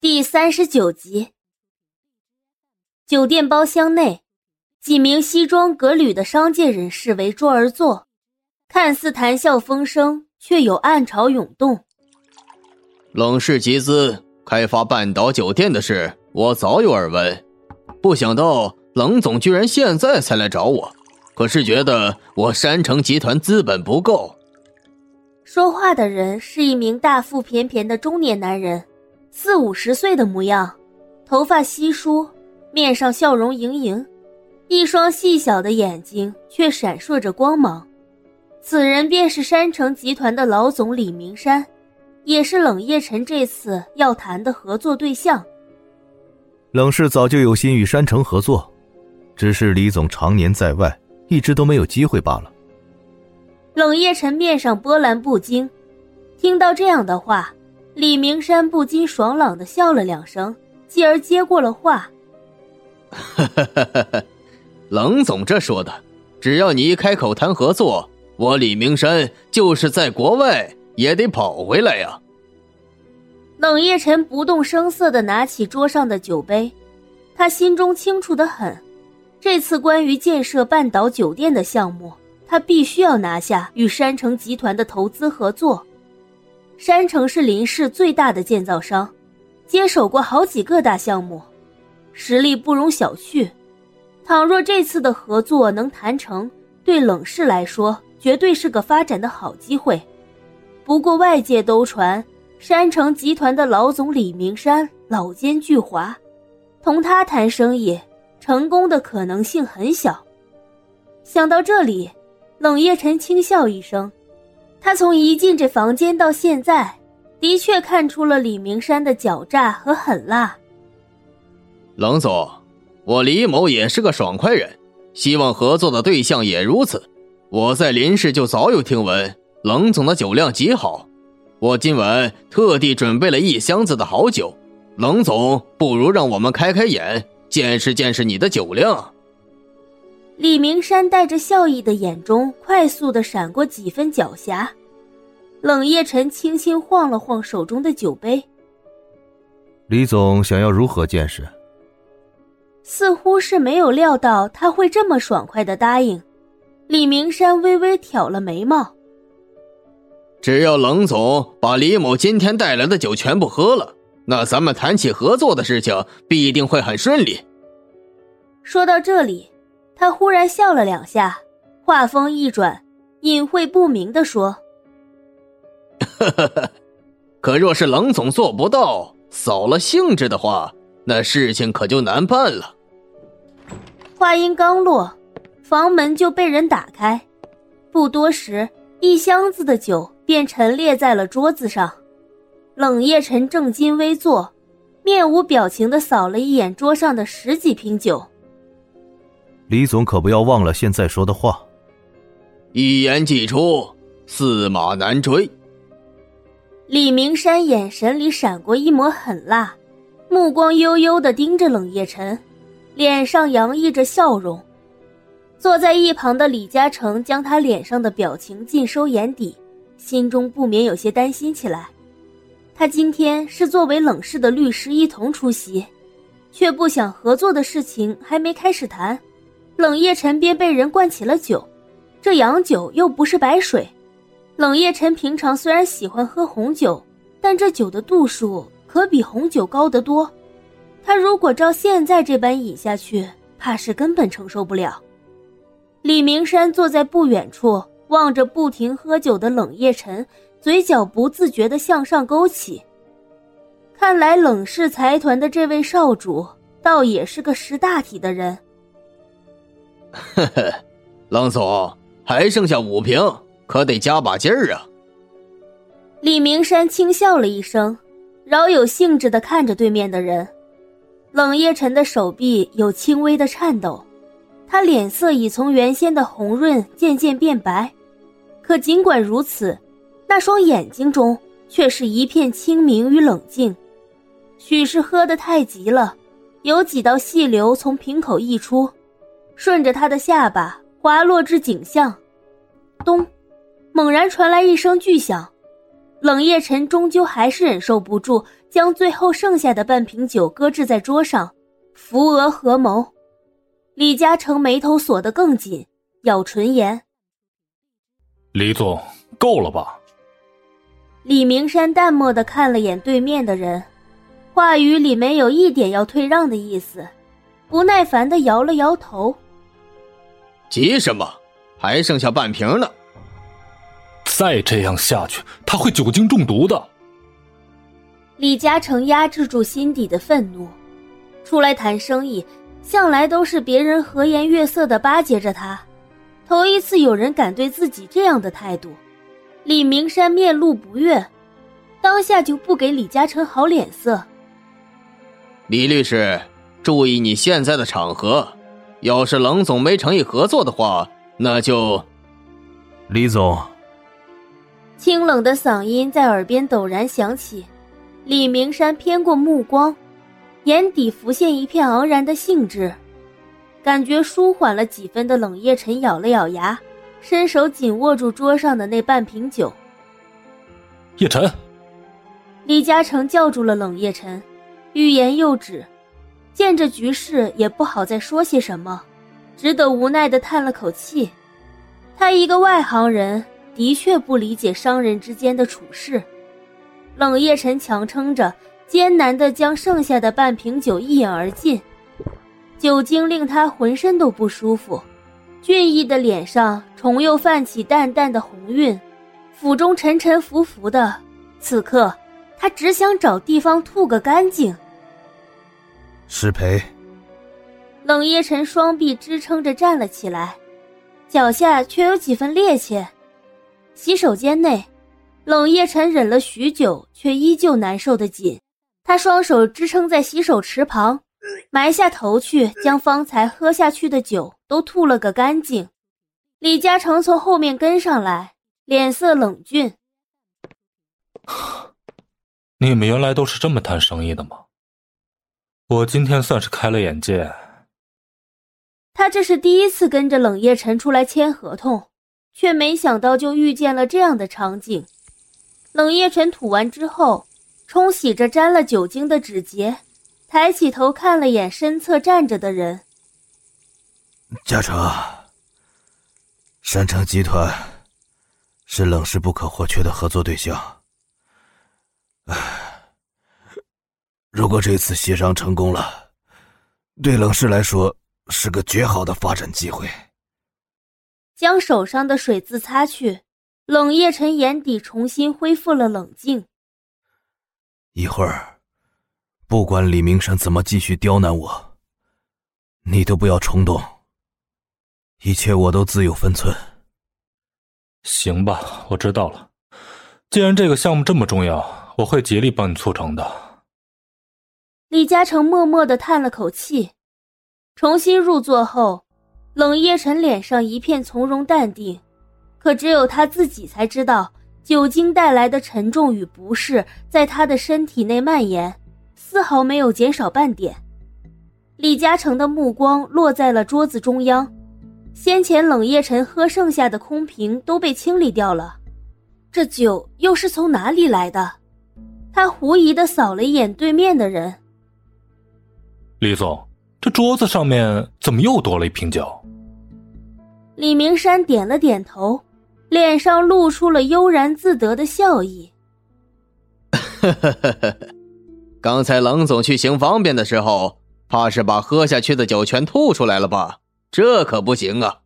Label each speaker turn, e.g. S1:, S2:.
S1: 第三十九集，酒店包厢内，几名西装革履的商界人士围桌而坐，看似谈笑风生，却有暗潮涌动。
S2: 冷氏集资开发半岛酒店的事，我早有耳闻，不想到冷总居然现在才来找我，可是觉得我山城集团资本不够。
S1: 说话的人是一名大腹便便的中年男人。四五十岁的模样，头发稀疏，面上笑容盈盈，一双细小的眼睛却闪烁着光芒。此人便是山城集团的老总李明山，也是冷夜晨这次要谈的合作对象。
S3: 冷氏早就有心与山城合作，只是李总常年在外，一直都没有机会罢了。
S1: 冷夜晨面上波澜不惊，听到这样的话。李明山不禁爽朗的笑了两声，继而接过了话：“
S2: 冷总这说的，只要你一开口谈合作，我李明山就是在国外也得跑回来呀。”
S1: 冷夜晨不动声色的拿起桌上的酒杯，他心中清楚的很，这次关于建设半岛酒店的项目，他必须要拿下与山城集团的投资合作。山城是林氏最大的建造商，接手过好几个大项目，实力不容小觑。倘若这次的合作能谈成，对冷氏来说绝对是个发展的好机会。不过外界都传，山城集团的老总李明山老奸巨猾，同他谈生意，成功的可能性很小。想到这里，冷夜晨轻笑一声。他从一进这房间到现在，的确看出了李明山的狡诈和狠辣。
S2: 冷总，我李某也是个爽快人，希望合作的对象也如此。我在林氏就早有听闻，冷总的酒量极好，我今晚特地准备了一箱子的好酒。冷总，不如让我们开开眼，见识见识你的酒量。
S1: 李明山带着笑意的眼中，快速的闪过几分狡黠。冷夜晨轻轻晃了晃手中的酒杯。
S3: 李总想要如何见识？
S1: 似乎是没有料到他会这么爽快的答应。李明山微微挑了眉毛。
S2: 只要冷总把李某今天带来的酒全部喝了，那咱们谈起合作的事情必定会很顺利。
S1: 说到这里。他忽然笑了两下，话锋一转，隐晦不明的说：“
S2: 可若是冷总做不到，扫了兴致的话，那事情可就难办了。”
S1: 话音刚落，房门就被人打开，不多时，一箱子的酒便陈列在了桌子上。冷夜晨正襟危坐，面无表情的扫了一眼桌上的十几瓶酒。
S3: 李总可不要忘了现在说的话。
S2: 一言既出，驷马难追。
S1: 李明山眼神里闪过一抹狠辣，目光悠悠的盯着冷夜晨，脸上洋溢着笑容。坐在一旁的李嘉诚将他脸上的表情尽收眼底，心中不免有些担心起来。他今天是作为冷氏的律师一同出席，却不想合作的事情还没开始谈。冷夜晨便被人灌起了酒，这洋酒又不是白水。冷夜晨平常虽然喜欢喝红酒，但这酒的度数可比红酒高得多。他如果照现在这般饮下去，怕是根本承受不了。李明山坐在不远处，望着不停喝酒的冷夜晨，嘴角不自觉地向上勾起。看来冷氏财团的这位少主，倒也是个识大体的人。
S2: 呵呵，冷总还剩下五瓶，可得加把劲儿啊！
S1: 李明山轻笑了一声，饶有兴致的看着对面的人。冷夜晨的手臂有轻微的颤抖，他脸色已从原先的红润渐渐变白，可尽管如此，那双眼睛中却是一片清明与冷静。许是喝得太急了，有几道细流从瓶口溢出。顺着他的下巴滑落至颈项，咚！猛然传来一声巨响，冷夜晨终究还是忍受不住，将最后剩下的半瓶酒搁置在桌上，扶额合眸。李嘉诚眉头锁得更紧，咬唇言：“
S4: 李总，够了吧？”
S1: 李明山淡漠的看了眼对面的人，话语里没有一点要退让的意思，不耐烦的摇了摇头。
S2: 急什么？还剩下半瓶呢。
S4: 再这样下去，他会酒精中毒的。
S1: 李嘉诚压制住心底的愤怒，出来谈生意，向来都是别人和颜悦色的巴结着他，头一次有人敢对自己这样的态度。李明山面露不悦，当下就不给李嘉诚好脸色。
S2: 李律师，注意你现在的场合，要是冷总没诚意合作的话，那就……
S3: 李总，
S1: 清冷的嗓音在耳边陡然响起。李明山偏过目光，眼底浮现一片昂然的兴致，感觉舒缓了几分的冷夜晨咬了咬牙。伸手紧握住桌上的那半瓶酒。
S4: 叶晨，
S1: 李嘉诚叫住了冷夜晨，欲言又止。见这局势，也不好再说些什么，只得无奈的叹了口气。他一个外行人，的确不理解商人之间的处事。冷夜晨强撑着，艰难的将剩下的半瓶酒一饮而尽，酒精令他浑身都不舒服。俊逸的脸上重又泛起淡淡的红晕，腹中沉沉浮浮的。此刻，他只想找地方吐个干净。
S3: 失陪。
S1: 冷夜晨双臂支撑着站了起来，脚下却有几分趔趄。洗手间内，冷夜晨忍了许久，却依旧难受的紧。他双手支撑在洗手池旁。埋下头去，将方才喝下去的酒都吐了个干净。李嘉诚从后面跟上来，脸色冷峻：“
S4: 你们原来都是这么谈生意的吗？我今天算是开了眼界。”
S1: 他这是第一次跟着冷夜晨出来签合同，却没想到就遇见了这样的场景。冷夜晨吐完之后，冲洗着沾了酒精的指节。抬起头看了眼身侧站着的人，
S3: 嘉诚，山城集团是冷氏不可或缺的合作对象。唉，如果这次协商成功了，对冷氏来说是个绝好的发展机会。
S1: 将手上的水渍擦去，冷夜晨眼底重新恢复了冷静。
S3: 一会儿。不管李明山怎么继续刁难我，你都不要冲动。一切我都自有分寸。
S4: 行吧，我知道了。既然这个项目这么重要，我会竭力帮你促成的。
S1: 李嘉诚默默的叹了口气，重新入座后，冷夜晨脸上一片从容淡定，可只有他自己才知道，酒精带来的沉重与不适在他的身体内蔓延。丝毫没有减少半点。李嘉诚的目光落在了桌子中央，先前冷夜晨喝剩下的空瓶都被清理掉了，这酒又是从哪里来的？他狐疑的扫了一眼对面的人。
S4: 李总，这桌子上面怎么又多了一瓶酒？
S1: 李明山点了点头，脸上露出了悠然自得的笑意。
S2: 呵呵呵呵。刚才冷总去行方便的时候，怕是把喝下去的酒全吐出来了吧？这可不行啊！